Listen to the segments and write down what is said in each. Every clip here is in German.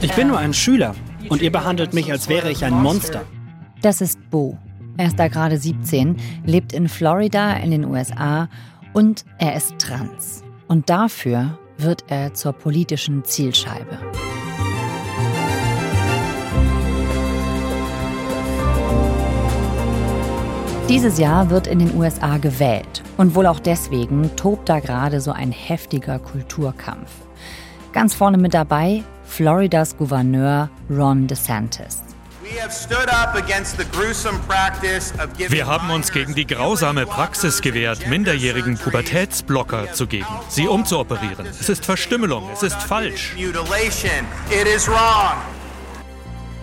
Ich bin nur ein Schüler und ihr behandelt mich, als wäre ich ein Monster. Das ist Bo. Er ist da gerade 17, lebt in Florida in den USA und er ist trans. Und dafür wird er zur politischen Zielscheibe. Dieses Jahr wird in den USA gewählt und wohl auch deswegen tobt da gerade so ein heftiger Kulturkampf. Ganz vorne mit dabei Floridas Gouverneur Ron DeSantis. Wir haben uns gegen die grausame Praxis gewehrt, Minderjährigen Pubertätsblocker zu geben, sie umzuoperieren. Es ist Verstümmelung, es ist falsch.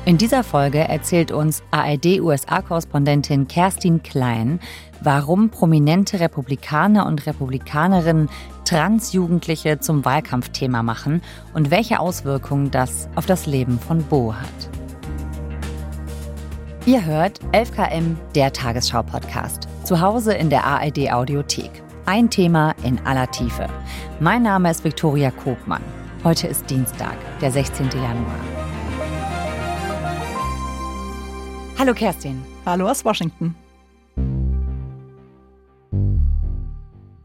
In dieser Folge erzählt uns ARD-USA-Korrespondentin Kerstin Klein, warum prominente Republikaner und Republikanerinnen Transjugendliche zum Wahlkampfthema machen und welche Auswirkungen das auf das Leben von Bo hat. Ihr hört 11KM, der Tagesschau-Podcast. Zu Hause in der ARD-Audiothek. Ein Thema in aller Tiefe. Mein Name ist Viktoria Kobmann. Heute ist Dienstag, der 16. Januar. Hallo Kerstin. Hallo aus Washington.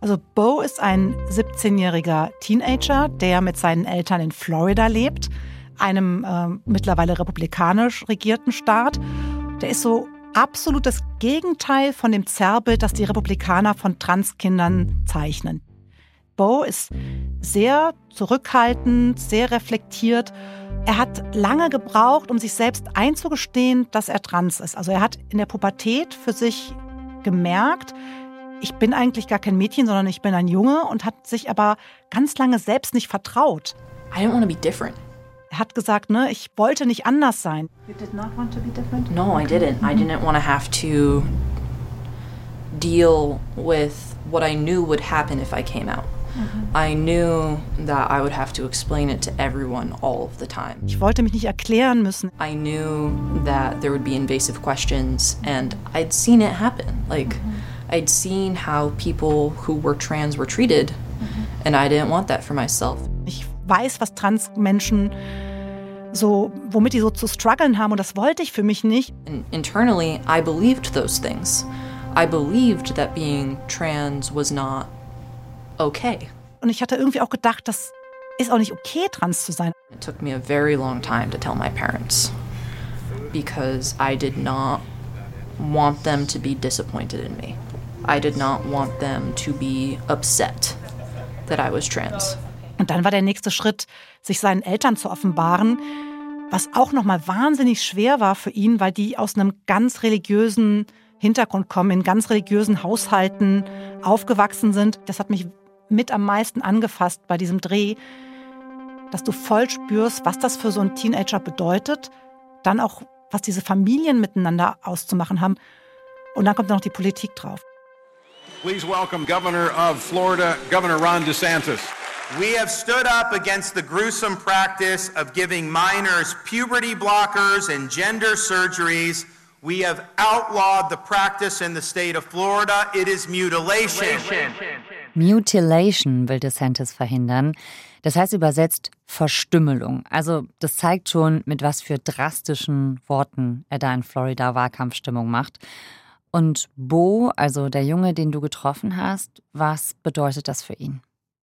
Also Bo ist ein 17-jähriger Teenager, der mit seinen Eltern in Florida lebt, einem äh, mittlerweile republikanisch regierten Staat. Der ist so absolut das Gegenteil von dem Zerrbild, das die Republikaner von Transkindern zeichnen. Bo ist sehr zurückhaltend, sehr reflektiert er hat lange gebraucht, um sich selbst einzugestehen, dass er trans ist. Also er hat in der Pubertät für sich gemerkt, ich bin eigentlich gar kein Mädchen, sondern ich bin ein Junge und hat sich aber ganz lange selbst nicht vertraut. I didn't want to be different. Er hat gesagt, ne, ich wollte nicht anders sein. You did not want to be different? No, I didn't. I didn't want to have to deal with what I knew would happen if I came out. Mm-hmm. I knew that I would have to explain it to everyone all of the time. Ich wollte mich nicht erklären müssen. I knew that there would be invasive questions and I'd seen it happen. Like mm-hmm. I'd seen how people who were trans were treated mm-hmm. and I didn't want that for myself. Ich weiß, was trans Menschen so womit die so zu strugglen haben und das wollte ich für mich nicht. And internally I believed those things. I believed that being trans was not okay. Und ich hatte irgendwie auch gedacht, das ist auch nicht okay, trans zu sein. It took me a very long time to tell my parents because I did not want them to be disappointed in me. I did not want them to be upset that I was trans. Und dann war der nächste Schritt, sich seinen Eltern zu offenbaren, was auch noch mal wahnsinnig schwer war für ihn, weil die aus einem ganz religiösen Hintergrund kommen, in ganz religiösen Haushalten aufgewachsen sind. Das hat mich mit am meisten angefasst bei diesem Dreh, dass du voll spürst, was das für so einen Teenager bedeutet, dann auch, was diese Familien miteinander auszumachen haben. Und dann kommt noch die Politik drauf. Please welcome Governor of Florida, Governor Ron DeSantis. We have stood up against the gruesome practice of giving minors puberty blockers and gender surgeries. We have outlawed the practice in the state of Florida. It is mutilation. Mutilation will DeSantis verhindern. Das heißt übersetzt Verstümmelung. Also das zeigt schon, mit was für drastischen Worten er da in Florida Wahlkampfstimmung macht. Und Bo, also der Junge, den du getroffen hast, was bedeutet das für ihn?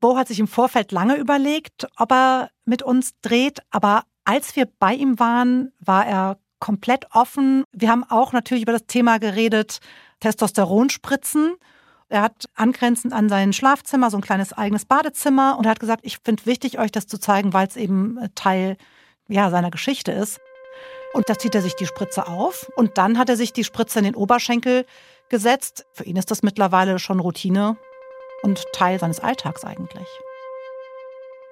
Bo hat sich im Vorfeld lange überlegt, ob er mit uns dreht, aber als wir bei ihm waren, war er komplett offen. Wir haben auch natürlich über das Thema geredet, Testosteronspritzen. Er hat angrenzend an sein Schlafzimmer so ein kleines eigenes Badezimmer und er hat gesagt, ich finde wichtig, euch das zu zeigen, weil es eben äh, Teil ja, seiner Geschichte ist. Und da zieht er sich die Spritze auf und dann hat er sich die Spritze in den Oberschenkel gesetzt. Für ihn ist das mittlerweile schon Routine und Teil seines Alltags eigentlich.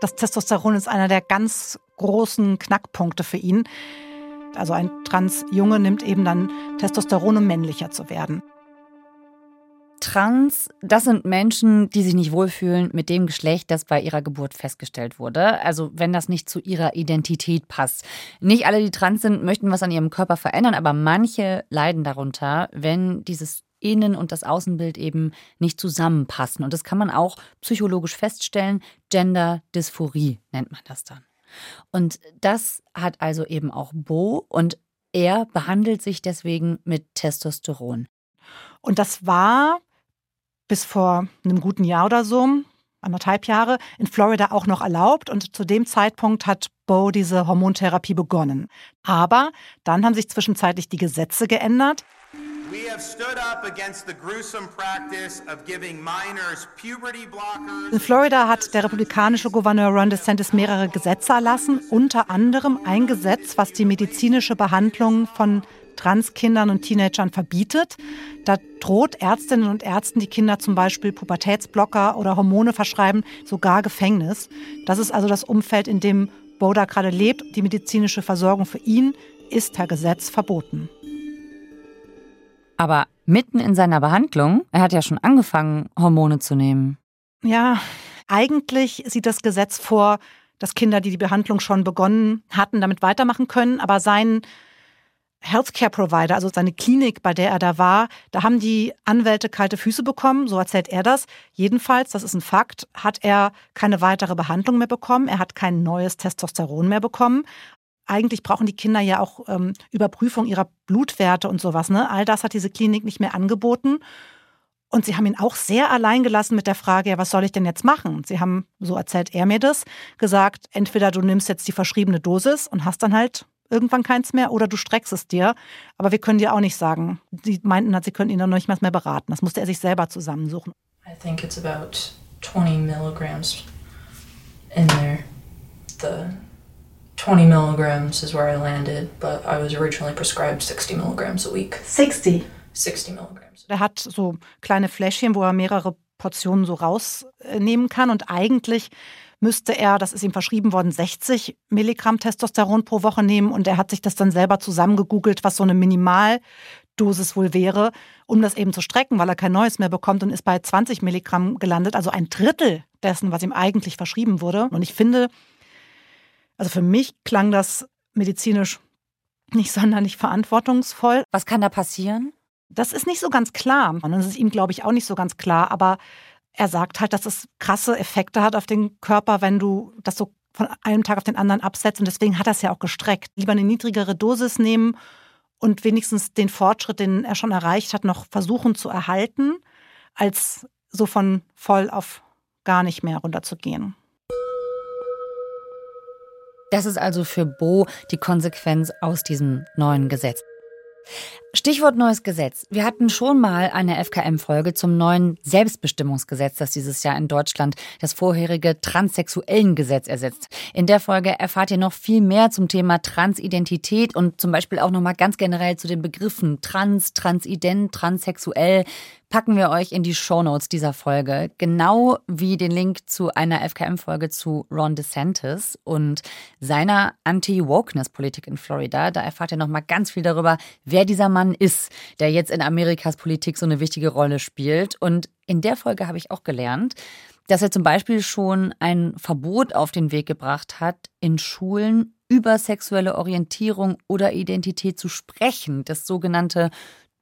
Das Testosteron ist einer der ganz großen Knackpunkte für ihn. Also ein Transjunge nimmt eben dann Testosteron, um männlicher zu werden. Trans, das sind Menschen, die sich nicht wohlfühlen mit dem Geschlecht, das bei ihrer Geburt festgestellt wurde. Also wenn das nicht zu ihrer Identität passt. Nicht alle, die trans sind, möchten was an ihrem Körper verändern, aber manche leiden darunter, wenn dieses Innen- und das Außenbild eben nicht zusammenpassen. Und das kann man auch psychologisch feststellen. Gender Dysphorie nennt man das dann. Und das hat also eben auch Bo und er behandelt sich deswegen mit Testosteron. Und das war bis vor einem guten Jahr oder so, anderthalb Jahre, in Florida auch noch erlaubt. Und zu dem Zeitpunkt hat Bo diese Hormontherapie begonnen. Aber dann haben sich zwischenzeitlich die Gesetze geändert. In Florida hat der republikanische Gouverneur Ron DeSantis mehrere Gesetze erlassen, unter anderem ein Gesetz, was die medizinische Behandlung von Transkindern und Teenagern verbietet. Da droht Ärztinnen und Ärzten, die Kinder zum Beispiel Pubertätsblocker oder Hormone verschreiben, sogar Gefängnis. Das ist also das Umfeld, in dem Boda gerade lebt. Die medizinische Versorgung für ihn ist per Gesetz verboten. Aber mitten in seiner Behandlung, er hat ja schon angefangen, Hormone zu nehmen. Ja, eigentlich sieht das Gesetz vor, dass Kinder, die die Behandlung schon begonnen hatten, damit weitermachen können. Aber sein Healthcare Provider, also seine Klinik, bei der er da war, da haben die Anwälte kalte Füße bekommen, so erzählt er das. Jedenfalls, das ist ein Fakt, hat er keine weitere Behandlung mehr bekommen, er hat kein neues Testosteron mehr bekommen eigentlich brauchen die Kinder ja auch ähm, Überprüfung ihrer Blutwerte und sowas. Ne? All das hat diese Klinik nicht mehr angeboten. Und sie haben ihn auch sehr allein gelassen mit der Frage, ja, was soll ich denn jetzt machen? Sie haben, so erzählt er mir das, gesagt, entweder du nimmst jetzt die verschriebene Dosis und hast dann halt irgendwann keins mehr oder du streckst es dir. Aber wir können dir auch nicht sagen. Sie meinten, sie könnten ihn dann noch nicht mehr beraten. Das musste er sich selber zusammensuchen. I think it's about 20 milligrams in there. The 20 milligrams is where I landed, but I was originally prescribed 60 milligrams a week. 60? 60 milligrams. Er hat so kleine Fläschchen, wo er mehrere Portionen so rausnehmen kann und eigentlich müsste er, das ist ihm verschrieben worden, 60 Milligramm Testosteron pro Woche nehmen und er hat sich das dann selber zusammengegoogelt, was so eine Minimaldosis wohl wäre, um das eben zu strecken, weil er kein neues mehr bekommt und ist bei 20 Milligramm gelandet, also ein Drittel dessen, was ihm eigentlich verschrieben wurde. Und ich finde, also für mich klang das medizinisch nicht sonderlich verantwortungsvoll. Was kann da passieren? Das ist nicht so ganz klar. Und das ist ihm, glaube ich, auch nicht so ganz klar. Aber er sagt halt, dass es krasse Effekte hat auf den Körper, wenn du das so von einem Tag auf den anderen absetzt. Und deswegen hat er es ja auch gestreckt. Lieber eine niedrigere Dosis nehmen und wenigstens den Fortschritt, den er schon erreicht hat, noch versuchen zu erhalten, als so von voll auf gar nicht mehr runterzugehen. Das ist also für Bo die Konsequenz aus diesem neuen Gesetz. Stichwort neues Gesetz. Wir hatten schon mal eine FKM-Folge zum neuen Selbstbestimmungsgesetz, das dieses Jahr in Deutschland das vorherige transsexuellen Gesetz ersetzt. In der Folge erfahrt ihr noch viel mehr zum Thema Transidentität und zum Beispiel auch nochmal ganz generell zu den Begriffen trans, transident, transsexuell packen wir euch in die Shownotes dieser Folge, genau wie den Link zu einer FKM-Folge zu Ron DeSantis und seiner Anti-Wokeness-Politik in Florida. Da erfahrt ihr nochmal ganz viel darüber, wer dieser Mann ist, der jetzt in Amerikas Politik so eine wichtige Rolle spielt. Und in der Folge habe ich auch gelernt, dass er zum Beispiel schon ein Verbot auf den Weg gebracht hat, in Schulen über sexuelle Orientierung oder Identität zu sprechen. Das sogenannte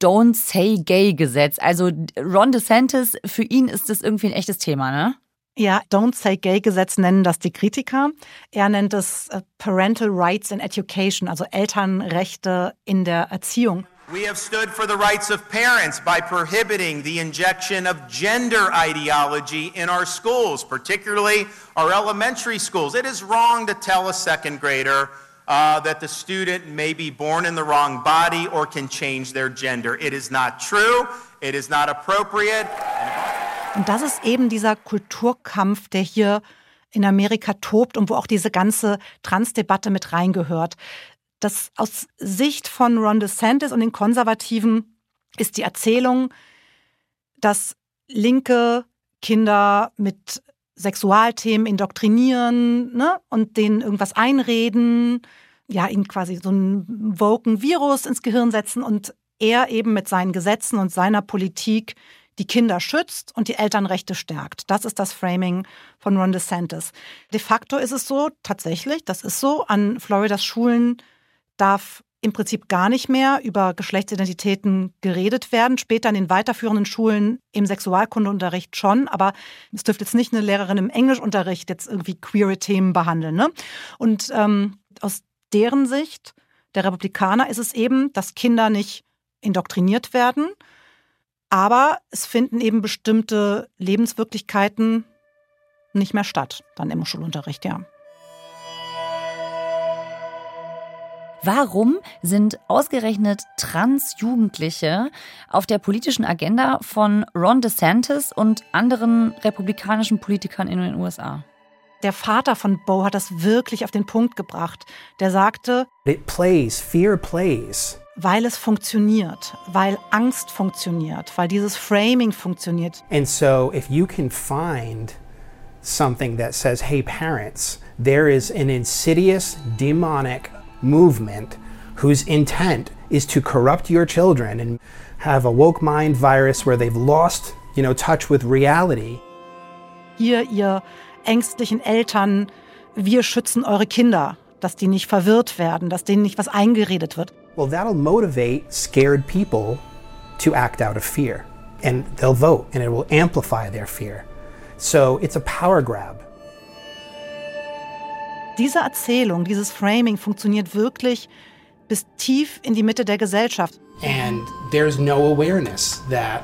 Don't Say Gay Gesetz. Also Ron DeSantis, für ihn ist das irgendwie ein echtes Thema, ne? Ja, Don't Say Gay Gesetz nennen das die Kritiker. Er nennt es äh, Parental Rights in Education, also Elternrechte in der Erziehung. We have stood for the rights of parents by prohibiting the injection of gender ideology in our schools, particularly our elementary schools. It is wrong to tell a second grader uh, that the student may be born in the wrong body or can change their gender. It is not true. It is not appropriate. Und das ist eben dieser Kulturkampf, der hier in Amerika tobt und wo auch diese ganze Transdebatte mit reingehört. Das aus Sicht von Ron DeSantis und den Konservativen ist die Erzählung, dass linke Kinder mit Sexualthemen indoktrinieren ne? und denen irgendwas einreden, ja, ihnen quasi so einen woken Virus ins Gehirn setzen und er eben mit seinen Gesetzen und seiner Politik die Kinder schützt und die Elternrechte stärkt. Das ist das Framing von Ron DeSantis. De facto ist es so, tatsächlich, das ist so, an Floridas Schulen darf im Prinzip gar nicht mehr über Geschlechtsidentitäten geredet werden. Später in den weiterführenden Schulen im Sexualkundeunterricht schon, aber es dürfte jetzt nicht eine Lehrerin im Englischunterricht jetzt irgendwie queere Themen behandeln. Ne? Und ähm, aus deren Sicht der Republikaner ist es eben, dass Kinder nicht indoktriniert werden, aber es finden eben bestimmte Lebenswirklichkeiten nicht mehr statt, dann im Schulunterricht, ja. Warum sind ausgerechnet Transjugendliche auf der politischen Agenda von Ron DeSantis und anderen republikanischen Politikern in den USA? Der Vater von Bo hat das wirklich auf den Punkt gebracht. Der sagte, It plays, fear plays. Weil es funktioniert, weil Angst funktioniert, weil dieses Framing funktioniert. And so if you can find something that says, hey parents, there is an insidious demonic movement whose intent is to corrupt your children and have a woke mind virus where they've lost, you know, touch with reality. Hier, ihr ängstlichen Eltern, wir schützen eure Kinder, dass die nicht verwirrt werden, dass denen nicht was eingeredet wird. Well, that'll motivate scared people to act out of fear. And they'll vote, and it will amplify their fear. So it's a power grab. Diese Erzählung, dieses Framing funktioniert wirklich bis tief in die Mitte der Gesellschaft. And there's no awareness that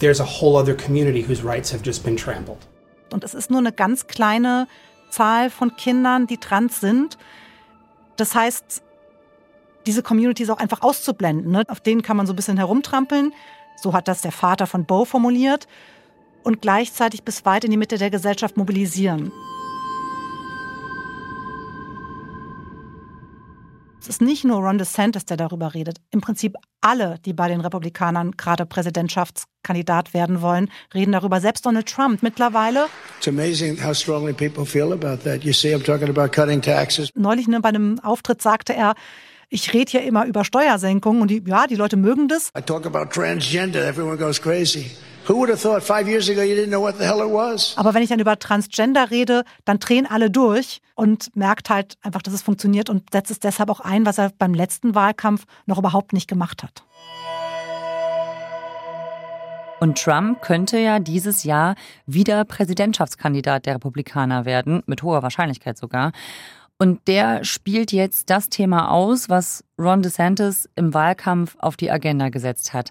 there's a whole other community whose rights have just been trampled. Und es ist nur eine ganz kleine Zahl von Kindern, die trans sind. Das heißt, diese Community ist auch einfach auszublenden. Ne? Auf denen kann man so ein bisschen herumtrampeln. So hat das der Vater von Bo formuliert. Und gleichzeitig bis weit in die Mitte der Gesellschaft mobilisieren. Ist nicht nur Ron DeSantis, der darüber redet. Im Prinzip alle, die bei den Republikanern gerade Präsidentschaftskandidat werden wollen, reden darüber. Selbst Donald Trump mittlerweile. See. Neulich ne, bei einem Auftritt sagte er, ich rede hier immer über Steuersenkungen und die, ja, die Leute mögen das. I talk about transgender, everyone goes crazy. Aber wenn ich dann über Transgender rede, dann drehen alle durch und merkt halt einfach, dass es funktioniert und setzt es deshalb auch ein, was er beim letzten Wahlkampf noch überhaupt nicht gemacht hat. Und Trump könnte ja dieses Jahr wieder Präsidentschaftskandidat der Republikaner werden, mit hoher Wahrscheinlichkeit sogar. Und der spielt jetzt das Thema aus, was Ron DeSantis im Wahlkampf auf die Agenda gesetzt hat.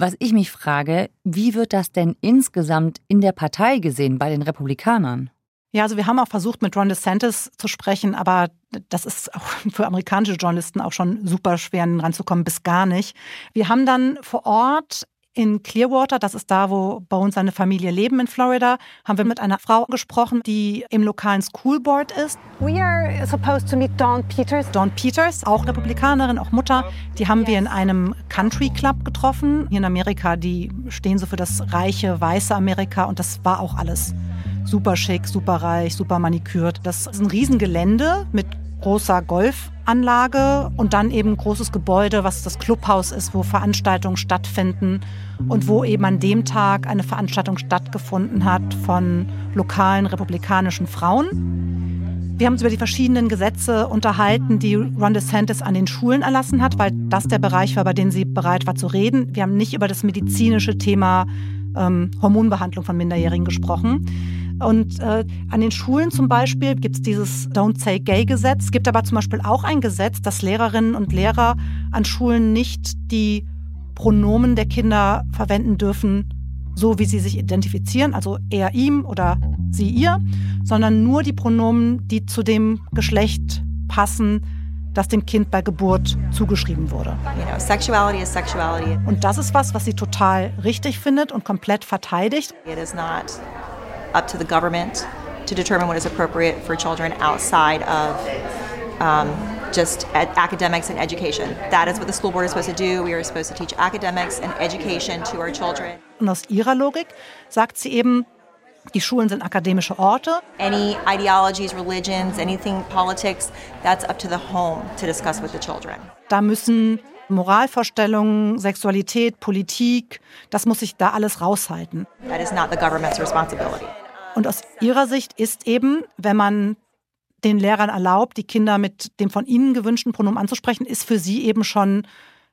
Was ich mich frage, wie wird das denn insgesamt in der Partei gesehen bei den Republikanern? Ja, also wir haben auch versucht, mit Ron DeSantis zu sprechen, aber das ist auch für amerikanische Journalisten auch schon super schwer ranzukommen, bis gar nicht. Wir haben dann vor Ort in Clearwater, das ist da, wo uns seine Familie leben in Florida, haben wir mit einer Frau gesprochen, die im lokalen School Board ist. We are supposed to meet Dawn Peters. Dawn Peters, auch Republikanerin, auch Mutter, die haben wir in einem Country Club getroffen. Hier in Amerika, die stehen so für das reiche, weiße Amerika und das war auch alles super schick, super reich, super manikürt. Das ist ein Riesengelände mit großer Golfanlage und dann eben großes Gebäude, was das Clubhaus ist, wo Veranstaltungen stattfinden und wo eben an dem Tag eine Veranstaltung stattgefunden hat von lokalen republikanischen Frauen. Wir haben uns über die verschiedenen Gesetze unterhalten, die Ron DeSantis an den Schulen erlassen hat, weil das der Bereich war, bei dem sie bereit war zu reden. Wir haben nicht über das medizinische Thema ähm, Hormonbehandlung von Minderjährigen gesprochen. Und äh, an den Schulen zum Beispiel gibt es dieses Don't Say Gay-Gesetz. Es gibt aber zum Beispiel auch ein Gesetz, dass Lehrerinnen und Lehrer an Schulen nicht die Pronomen der Kinder verwenden dürfen, so wie sie sich identifizieren, also er ihm oder sie ihr, sondern nur die Pronomen, die zu dem Geschlecht passen, das dem Kind bei Geburt zugeschrieben wurde. You know, sexuality is sexuality. Und das ist was, was sie total richtig findet und komplett verteidigt. It is not up to the government to determine what is appropriate for children outside of um, just academics and education. That is what the school board is supposed to do. We are supposed to teach academics and education to our children. Und aus ihrer Logik sagt sie eben, die Schulen sind akademische Orte. Any ideologies, religions, anything politics, that's up to the home to discuss with the children. Da müssen Moralvorstellungen, Sexualität, Politik, das muss sich da alles raushalten. That is not the government's responsibility. Und aus ihrer Sicht ist eben, wenn man den Lehrern erlaubt, die Kinder mit dem von ihnen gewünschten Pronomen anzusprechen, ist für sie eben schon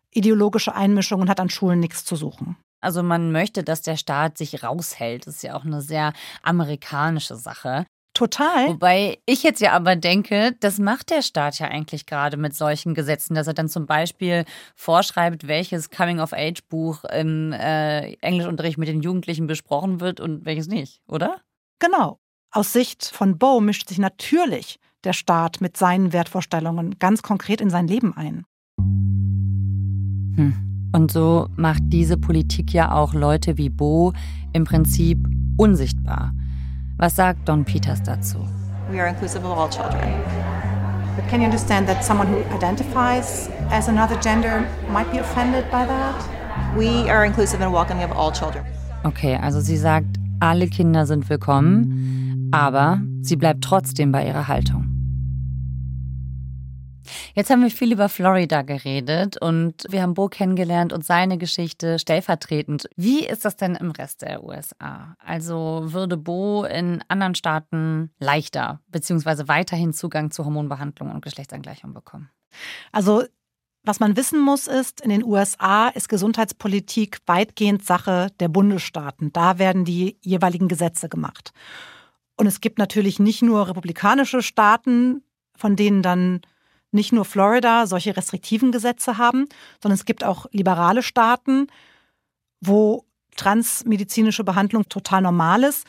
ideologische Einmischung und hat an Schulen nichts zu suchen. Also man möchte, dass der Staat sich raushält. Das ist ja auch eine sehr amerikanische Sache. Total. Wobei ich jetzt ja aber denke, das macht der Staat ja eigentlich gerade mit solchen Gesetzen, dass er dann zum Beispiel vorschreibt, welches Coming-of-Age-Buch im äh, Englischunterricht mit den Jugendlichen besprochen wird und welches nicht, oder? Genau. Aus Sicht von Bo mischt sich natürlich der Staat mit seinen Wertvorstellungen ganz konkret in sein Leben ein. Hm. Und so macht diese Politik ja auch Leute wie Bo im Prinzip unsichtbar. Was sagt Don Peters dazu? We are inclusive of all children. But can you understand that someone who identifies as another gender might be offended by that? We are inclusive and welcoming of all children. Okay, also sie sagt, alle Kinder sind willkommen, aber sie bleibt trotzdem bei ihrer Haltung. Jetzt haben wir viel über Florida geredet und wir haben Bo kennengelernt und seine Geschichte stellvertretend. Wie ist das denn im Rest der USA? Also würde Bo in anderen Staaten leichter bzw. weiterhin Zugang zu Hormonbehandlung und Geschlechtsangleichung bekommen? Also was man wissen muss, ist, in den USA ist Gesundheitspolitik weitgehend Sache der Bundesstaaten. Da werden die jeweiligen Gesetze gemacht. Und es gibt natürlich nicht nur republikanische Staaten, von denen dann nicht nur Florida solche restriktiven Gesetze haben, sondern es gibt auch liberale Staaten, wo transmedizinische Behandlung total normal ist.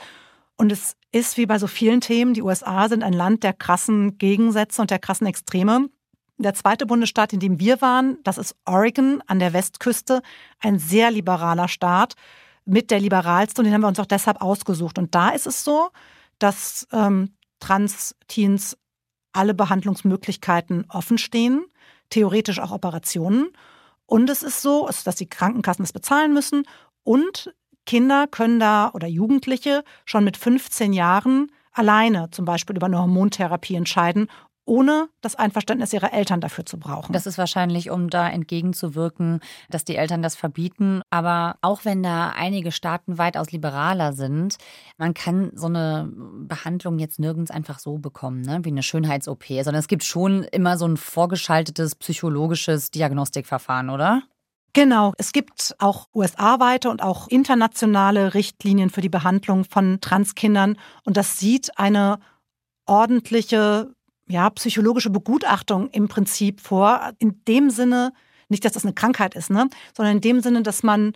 Und es ist wie bei so vielen Themen, die USA sind ein Land der krassen Gegensätze und der krassen Extreme. Der zweite Bundesstaat, in dem wir waren, das ist Oregon an der Westküste, ein sehr liberaler Staat, mit der liberalste und den haben wir uns auch deshalb ausgesucht. Und da ist es so, dass ähm, Trans-Teens alle Behandlungsmöglichkeiten offen stehen, theoretisch auch Operationen. Und es ist so, dass die Krankenkassen es bezahlen müssen und Kinder können da oder Jugendliche schon mit 15 Jahren alleine zum Beispiel über eine Hormontherapie entscheiden ohne das Einverständnis ihrer Eltern dafür zu brauchen. Das ist wahrscheinlich, um da entgegenzuwirken, dass die Eltern das verbieten. Aber auch wenn da einige Staaten weitaus liberaler sind, man kann so eine Behandlung jetzt nirgends einfach so bekommen, ne? wie eine Schönheits-OP, sondern es gibt schon immer so ein vorgeschaltetes psychologisches Diagnostikverfahren, oder? Genau, es gibt auch USA-weite und auch internationale Richtlinien für die Behandlung von Transkindern und das sieht eine ordentliche ja, psychologische Begutachtung im Prinzip vor. In dem Sinne, nicht, dass das eine Krankheit ist, ne? sondern in dem Sinne, dass man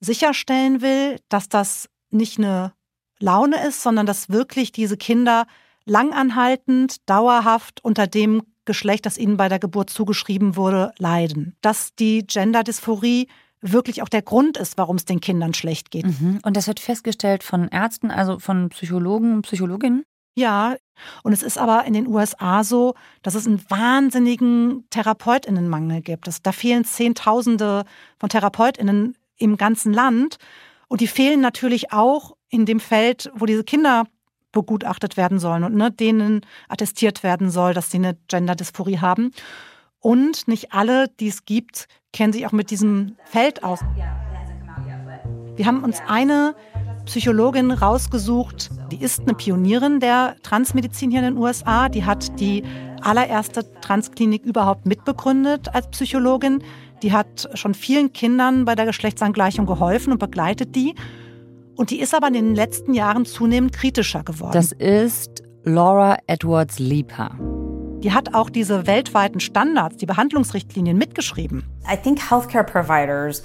sicherstellen will, dass das nicht eine Laune ist, sondern dass wirklich diese Kinder langanhaltend, dauerhaft unter dem Geschlecht, das ihnen bei der Geburt zugeschrieben wurde, leiden. Dass die Genderdysphorie wirklich auch der Grund ist, warum es den Kindern schlecht geht. Mhm. Und das wird festgestellt von Ärzten, also von Psychologen und Psychologinnen? Ja, und es ist aber in den USA so, dass es einen wahnsinnigen Therapeutinnenmangel gibt. da fehlen Zehntausende von Therapeutinnen im ganzen Land. Und die fehlen natürlich auch in dem Feld, wo diese Kinder begutachtet werden sollen und ne, denen attestiert werden soll, dass sie eine Gender-Dysphorie haben. Und nicht alle, die es gibt, kennen sich auch mit diesem Feld aus. Wir haben uns eine Psychologin rausgesucht, die ist eine Pionierin der Transmedizin hier in den USA. Die hat die allererste Transklinik überhaupt mitbegründet als Psychologin. Die hat schon vielen Kindern bei der Geschlechtsangleichung geholfen und begleitet die. Und die ist aber in den letzten Jahren zunehmend kritischer geworden. Das ist Laura Edwards Leeper. Die hat auch diese weltweiten Standards, die Behandlungsrichtlinien mitgeschrieben. I think healthcare providers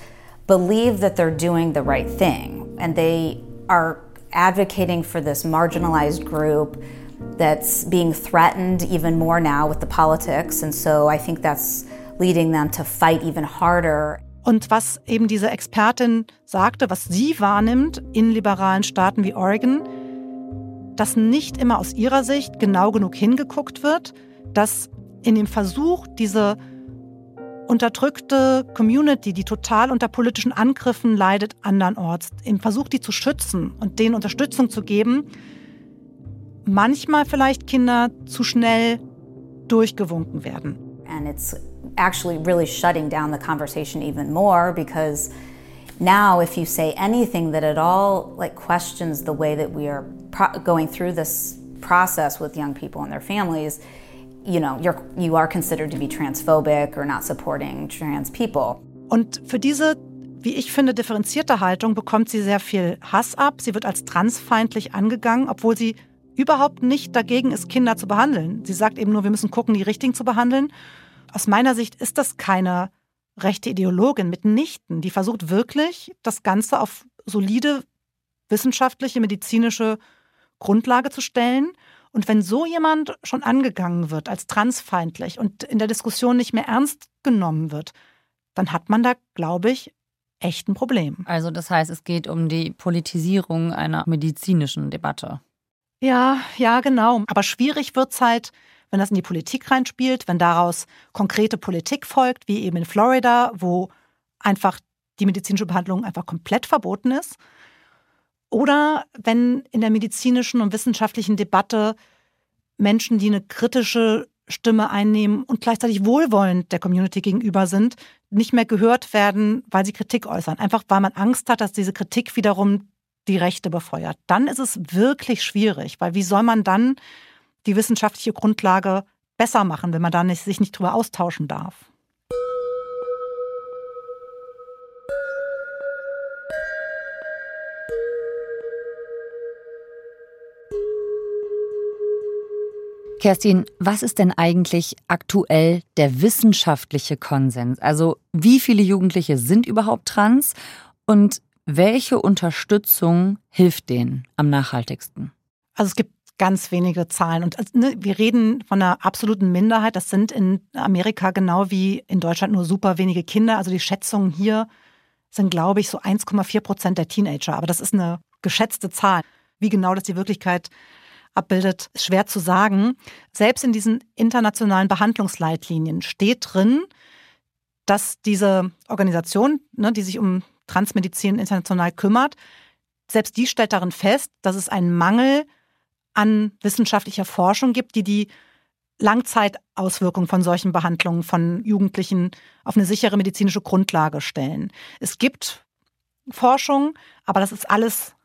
believe that they're doing the right thing and they are advocating for this marginalized group that's being threatened even more now with the politics. And so I think that's leading them to fight even harder. Und was eben diese Expertin sagte, was sie wahrnimmt in liberalen Staaten wie Oregon, dass nicht immer aus ihrer Sicht genau genug hingeguckt wird, dass in dem Versuch, diese unterdrückte Community, die total unter politischen Angriffen leidet, andernorts, im Versuch, die zu schützen und denen Unterstützung zu geben, manchmal vielleicht Kinder zu schnell durchgewunken werden. And it's actually really shutting down the conversation even more because now if you say anything that at all like questions the way that we are going through this process with young people and their families, you know, you're, you are considered to be transphobic or not supporting trans people. Und für diese, wie ich finde, differenzierte Haltung bekommt sie sehr viel Hass ab. Sie wird als transfeindlich angegangen, obwohl sie überhaupt nicht dagegen ist, Kinder zu behandeln. Sie sagt eben nur, wir müssen gucken, die Richtigen zu behandeln. Aus meiner Sicht ist das keine rechte Ideologin mitnichten. Die versucht wirklich, das Ganze auf solide wissenschaftliche, medizinische Grundlage zu stellen. Und wenn so jemand schon angegangen wird als transfeindlich und in der Diskussion nicht mehr ernst genommen wird, dann hat man da, glaube ich, echt ein Problem. Also das heißt, es geht um die Politisierung einer medizinischen Debatte. Ja, ja, genau. Aber schwierig wird es halt, wenn das in die Politik reinspielt, wenn daraus konkrete Politik folgt, wie eben in Florida, wo einfach die medizinische Behandlung einfach komplett verboten ist. Oder wenn in der medizinischen und wissenschaftlichen Debatte Menschen, die eine kritische Stimme einnehmen und gleichzeitig wohlwollend der Community gegenüber sind, nicht mehr gehört werden, weil sie Kritik äußern. Einfach weil man Angst hat, dass diese Kritik wiederum die Rechte befeuert. Dann ist es wirklich schwierig, weil wie soll man dann die wissenschaftliche Grundlage besser machen, wenn man da nicht, sich nicht drüber austauschen darf? Kerstin, was ist denn eigentlich aktuell der wissenschaftliche Konsens? Also wie viele Jugendliche sind überhaupt trans und welche Unterstützung hilft denen am nachhaltigsten? Also es gibt ganz wenige Zahlen. Und ne, wir reden von einer absoluten Minderheit. Das sind in Amerika genau wie in Deutschland nur super wenige Kinder. Also die Schätzungen hier sind, glaube ich, so 1,4 Prozent der Teenager. Aber das ist eine geschätzte Zahl. Wie genau das die Wirklichkeit abbildet, ist schwer zu sagen. Selbst in diesen internationalen Behandlungsleitlinien steht drin, dass diese Organisation, ne, die sich um Transmedizin international kümmert, selbst die stellt darin fest, dass es einen Mangel an wissenschaftlicher Forschung gibt, die die Langzeitauswirkungen von solchen Behandlungen von Jugendlichen auf eine sichere medizinische Grundlage stellen. Es gibt Forschung, aber das ist alles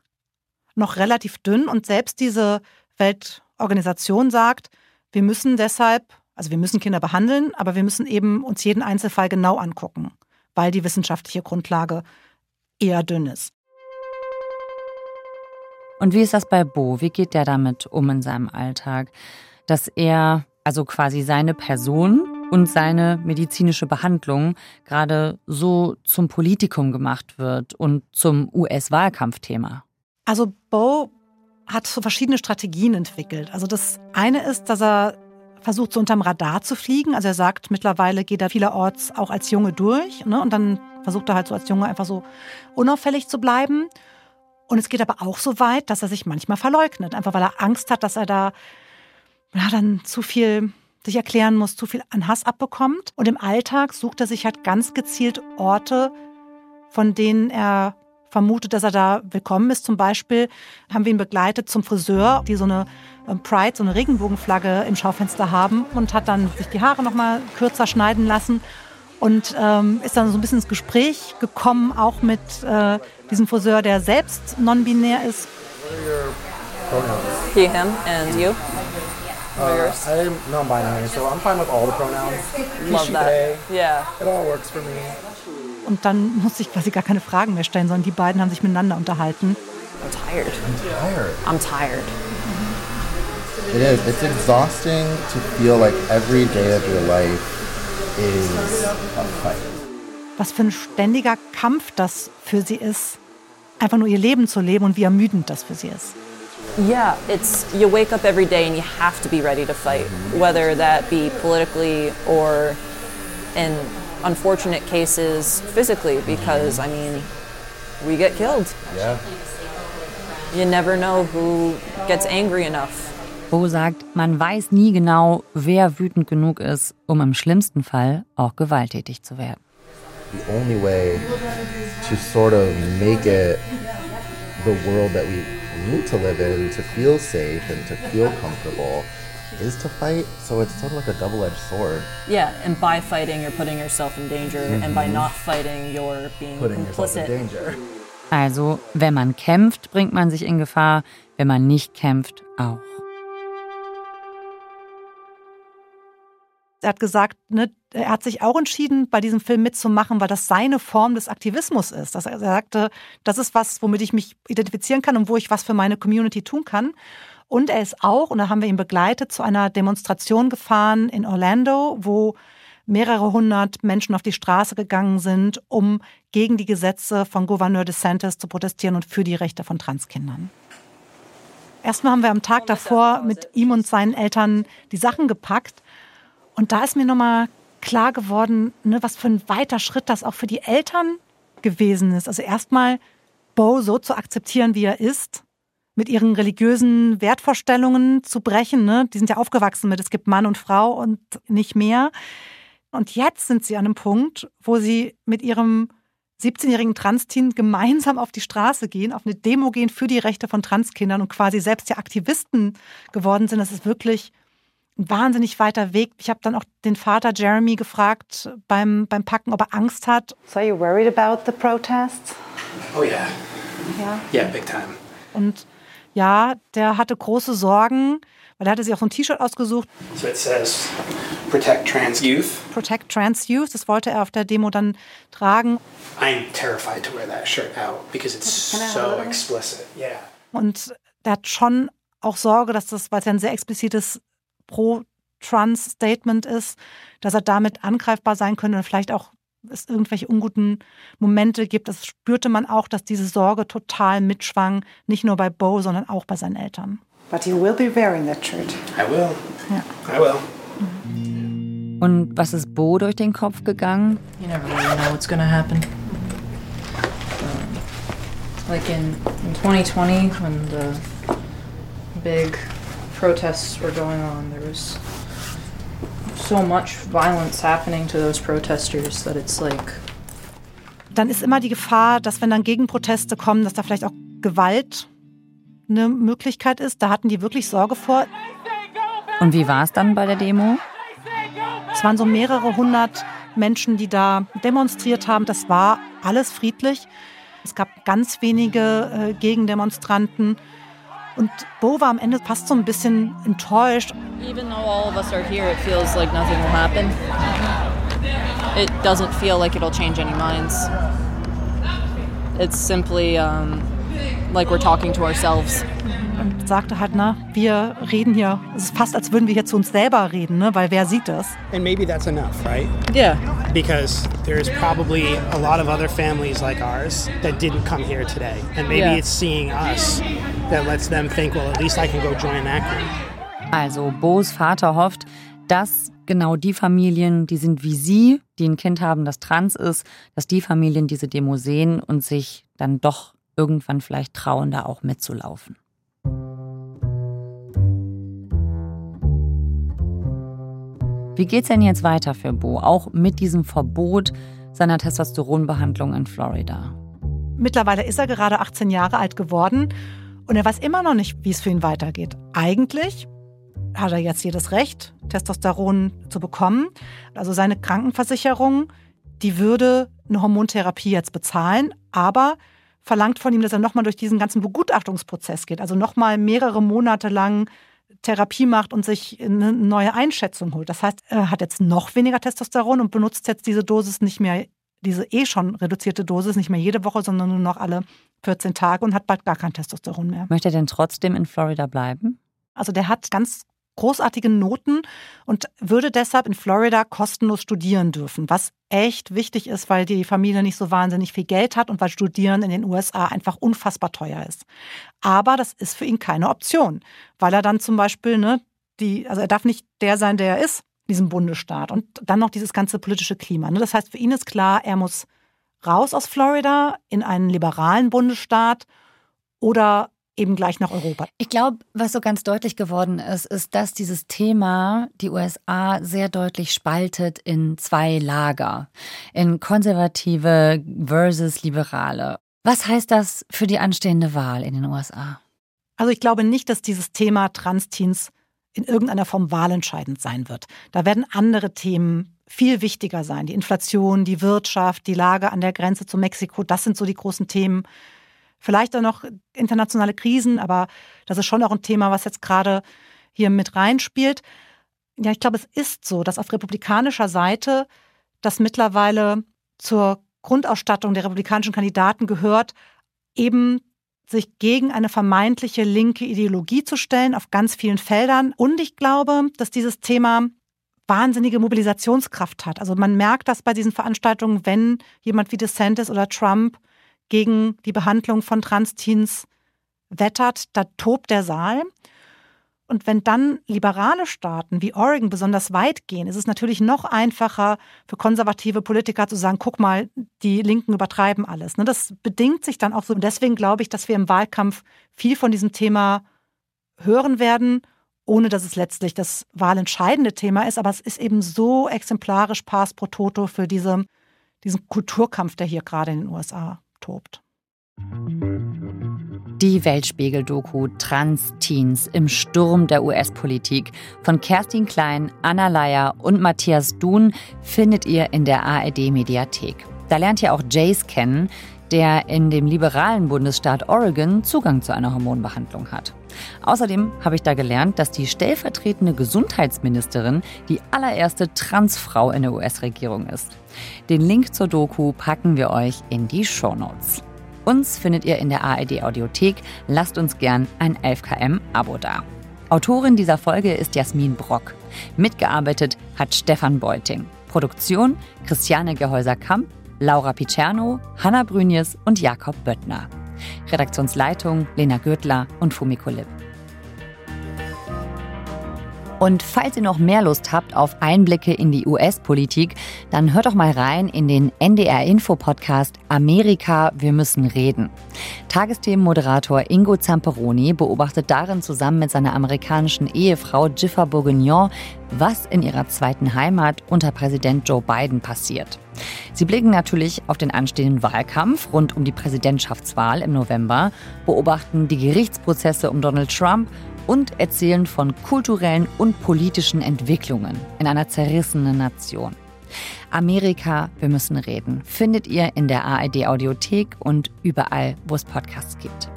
noch relativ dünn und selbst diese Weltorganisation sagt, wir müssen deshalb, also wir müssen Kinder behandeln, aber wir müssen eben uns jeden Einzelfall genau angucken, weil die wissenschaftliche Grundlage eher dünn ist. Und wie ist das bei Bo? Wie geht der damit um in seinem Alltag? Dass er, also quasi seine Person und seine medizinische Behandlung gerade so zum Politikum gemacht wird und zum US-Wahlkampfthema? Also Bo hat so verschiedene Strategien entwickelt. Also das eine ist, dass er versucht, so unterm Radar zu fliegen. Also er sagt, mittlerweile geht er vielerorts auch als Junge durch. Ne? Und dann versucht er halt so als Junge einfach so unauffällig zu bleiben. Und es geht aber auch so weit, dass er sich manchmal verleugnet. Einfach weil er Angst hat, dass er da ja, dann zu viel sich erklären muss, zu viel an Hass abbekommt. Und im Alltag sucht er sich halt ganz gezielt Orte, von denen er vermutet, dass er da willkommen ist. Zum Beispiel haben wir ihn begleitet zum Friseur, die so eine ähm, Pride, so eine Regenbogenflagge im Schaufenster haben und hat dann sich die Haare noch mal kürzer schneiden lassen und ähm, ist dann so ein bisschen ins Gespräch gekommen, auch mit äh, diesem Friseur, der selbst non-binär ist. He, him, and you. Uh, I'm non-binary, so I'm fine with all the pronouns. Love that. Yeah. It all works for me. Und dann musste ich quasi gar keine Fragen mehr stellen, sondern die beiden haben sich miteinander unterhalten. I'm tired. I'm tired. I'm tired. It is. It's exhausting to feel like every day of your life is a fight. Was für ein ständiger Kampf das für sie ist, einfach nur ihr Leben zu leben und wie ermüdend das für sie ist. Yeah, it's you wake up every day and you have to be ready to fight, whether that be politically or in unfortunate cases physically because I mean we get killed. Yeah. You never know who gets angry enough. Bo sagt, man weiß nie genau, wer wütend genug ist, um im schlimmsten Fall auch gewalttätig zu werden. The only way to sort of make it the world that we need to live in, to feel safe and to feel comfortable, is to fight. So it's sort of like a double-edged sword. Yeah, and by fighting, you're putting yourself in danger, mm -hmm. and by mm-hmm. not fighting, you're being putting complicit. in danger. Also, wenn man kämpft, bringt man sich in Gefahr. Wenn man nicht kämpft, auch. Er hat gesagt, ne, er hat sich auch entschieden, bei diesem Film mitzumachen, weil das seine Form des Aktivismus ist. Dass er sagte, das ist was, womit ich mich identifizieren kann und wo ich was für meine Community tun kann. Und er ist auch, und da haben wir ihn begleitet, zu einer Demonstration gefahren in Orlando, wo mehrere hundert Menschen auf die Straße gegangen sind, um gegen die Gesetze von Gouverneur DeSantis zu protestieren und für die Rechte von Transkindern. Erstmal haben wir am Tag davor mit ihm und seinen Eltern die Sachen gepackt und da ist mir nochmal klar geworden, ne, was für ein weiter Schritt das auch für die Eltern gewesen ist. Also erstmal Bo so zu akzeptieren, wie er ist, mit ihren religiösen Wertvorstellungen zu brechen. Ne? Die sind ja aufgewachsen mit, es gibt Mann und Frau und nicht mehr. Und jetzt sind sie an einem Punkt, wo sie mit ihrem 17-jährigen Trans-Teen gemeinsam auf die Straße gehen, auf eine Demo gehen für die Rechte von Transkindern und quasi selbst ja Aktivisten geworden sind. Das ist wirklich ein wahnsinnig weiter Weg. Ich habe dann auch den Vater Jeremy gefragt beim, beim Packen, ob er Angst hat. So are you worried about the protests? Oh yeah. Yeah. Yeah, big time. Und ja, der hatte große Sorgen, weil er hatte sich auch so ein T-Shirt ausgesucht. So it says protect trans youth. Protect Trans Youth. Das wollte er auf der Demo dann tragen. I'm terrified to wear that shirt out because it's so explicit. Yeah. Und er hat schon auch Sorge, dass das, weil es ja ein sehr explizites Pro-Trans-Statement ist, dass er damit angreifbar sein könnte und vielleicht auch es irgendwelche unguten Momente gibt. Das spürte man auch, dass diese Sorge total mitschwang, nicht nur bei Bo, sondern auch bei seinen Eltern. But you will be wearing that shirt. I will. Ja. I will. Und was ist Bo durch den Kopf gegangen? You never really know what's gonna happen. Um, like in, in 2020, when the big protests were going on, there was so much violence happening to those protesters that it's like Dann ist immer die Gefahr, dass wenn dann Gegenproteste kommen, dass da vielleicht auch Gewalt eine Möglichkeit ist. Da hatten die wirklich Sorge vor. Und wie war es dann bei der Demo? Es waren so mehrere hundert Menschen, die da demonstriert haben. Das war alles friedlich. Es gab ganz wenige äh, Gegendemonstranten. Und Bo war am Ende fast so ein bisschen enttäuscht. Even though all of us are here, it feels like nothing will happen. It doesn't feel like it'll change any minds. It's simply um, like we're talking to ourselves. Und sagte halt, na, wir reden hier, es ist fast, als würden wir hier zu uns selber reden, ne? weil wer sieht das? And maybe that's enough, right? Yeah. Because there's probably a lot of other families like ours that didn't come here today. And maybe Yeah. it's seeing us that lets them think, well, at least I can go join that group. Also Bo's Vater hofft, dass genau die Familien, die sind wie sie, die ein Kind haben, das trans ist, dass die Familien diese Demo sehen und sich dann doch irgendwann vielleicht trauen, da auch mitzulaufen. Wie geht's denn jetzt weiter für Bo, auch mit diesem Verbot seiner Testosteronbehandlung in Florida? Mittlerweile ist er gerade 18 Jahre alt geworden und er weiß immer noch nicht, wie es für ihn weitergeht. Eigentlich hat er jetzt jedes Recht, Testosteron zu bekommen. Also seine Krankenversicherung, die würde eine Hormontherapie jetzt bezahlen, aber verlangt von ihm, dass er nochmal durch diesen ganzen Begutachtungsprozess geht. Also nochmal mehrere Monate lang Therapie macht und sich eine neue Einschätzung holt. Das heißt, er hat jetzt noch weniger Testosteron und benutzt jetzt diese Dosis nicht mehr, diese eh schon reduzierte Dosis, nicht mehr jede Woche, sondern nur noch alle 14 Tage und hat bald gar kein Testosteron mehr. Möchte er denn trotzdem in Florida bleiben? Also der hat ganz großartige Noten und würde deshalb in Florida kostenlos studieren dürfen, was echt wichtig ist, weil die Familie nicht so wahnsinnig viel Geld hat und weil Studieren in den USA einfach unfassbar teuer ist. Aber das ist für ihn keine Option, weil er dann zum Beispiel, ne, die, also er darf nicht der sein, der er ist, diesem Bundesstaat. Und dann noch dieses ganze politische Klima. Ne? Das heißt, für ihn ist klar, er muss raus aus Florida in einen liberalen Bundesstaat oder eben gleich nach Europa. Ich glaube, was so ganz deutlich geworden ist, ist, dass dieses Thema die USA sehr deutlich spaltet in zwei Lager, in konservative versus liberale. Was heißt das für die anstehende Wahl in den USA? Also ich glaube nicht, dass dieses Thema Transteens in irgendeiner Form wahlentscheidend sein wird. Da werden andere Themen viel wichtiger sein. Die Inflation, die Wirtschaft, die Lage an der Grenze zu Mexiko, das sind so die großen Themen. Vielleicht auch noch internationale Krisen, aber das ist schon auch ein Thema, was jetzt gerade hier mit reinspielt. Ja, ich glaube, es ist so, dass auf republikanischer Seite das mittlerweile zur Grundausstattung der republikanischen Kandidaten gehört, eben sich gegen eine vermeintliche linke Ideologie zu stellen auf ganz vielen Feldern. Und ich glaube, dass dieses Thema wahnsinnige Mobilisationskraft hat. Also man merkt das bei diesen Veranstaltungen, wenn jemand wie DeSantis oder Trump gegen die Behandlung von Transteens wettert, da tobt der Saal. Und wenn dann liberale Staaten wie Oregon besonders weit gehen, ist es natürlich noch einfacher für konservative Politiker zu sagen, guck mal, die Linken übertreiben alles. Ne, das bedingt sich dann auch so. Und deswegen glaube ich, dass wir im Wahlkampf viel von diesem Thema hören werden, ohne dass es letztlich das wahlentscheidende Thema ist. Aber es ist eben so exemplarisch pars pro toto für diese, diesen Kulturkampf, der hier gerade in den USA tobt. Die Weltspiegel-Doku Trans-Teens im Sturm der US-Politik von Kerstin Klein, Anna Leier und Matthias Duhn findet ihr in der ARD-Mediathek. Da lernt ihr auch Jace kennen, der in dem liberalen Bundesstaat Oregon Zugang zu einer Hormonbehandlung hat. Außerdem habe ich da gelernt, dass die stellvertretende Gesundheitsministerin die allererste Transfrau in der US-Regierung ist. Den Link zur Doku packen wir euch in die Show Notes. Uns findet ihr in der ARD Audiothek. Lasst uns gern ein 11KM Abo da. Autorin dieser Folge ist Jasmin Brock. Mitgearbeitet hat Stefan Beuting. Produktion Christiane Gehäuser-Kamp, Laura Picerno, Hanna Brünjes und Jakob Böttner. Redaktionsleitung Lena Gürtler und Fumiko Lipp. Und falls ihr noch mehr Lust habt auf Einblicke in die US-Politik, dann hört doch mal rein in den NDR-Info-Podcast Amerika, wir müssen reden. Tagesthemenmoderator Ingo Zamperoni beobachtet darin zusammen mit seiner amerikanischen Ehefrau Jiffer Bourguignon, was in ihrer zweiten Heimat unter Präsident Joe Biden passiert. Sie blicken natürlich auf den anstehenden Wahlkampf rund um die Präsidentschaftswahl im November, beobachten die Gerichtsprozesse um Donald Trump und erzählen von kulturellen und politischen Entwicklungen in einer zerrissenen Nation. Amerika, wir müssen reden, findet ihr in der ARD Audiothek und überall, wo es Podcasts gibt.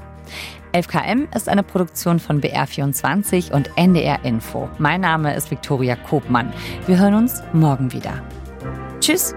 11KM ist eine Produktion von BR24 und NDR Info. Mein Name ist Viktoria Kobmann. Wir hören uns morgen wieder. Tschüss!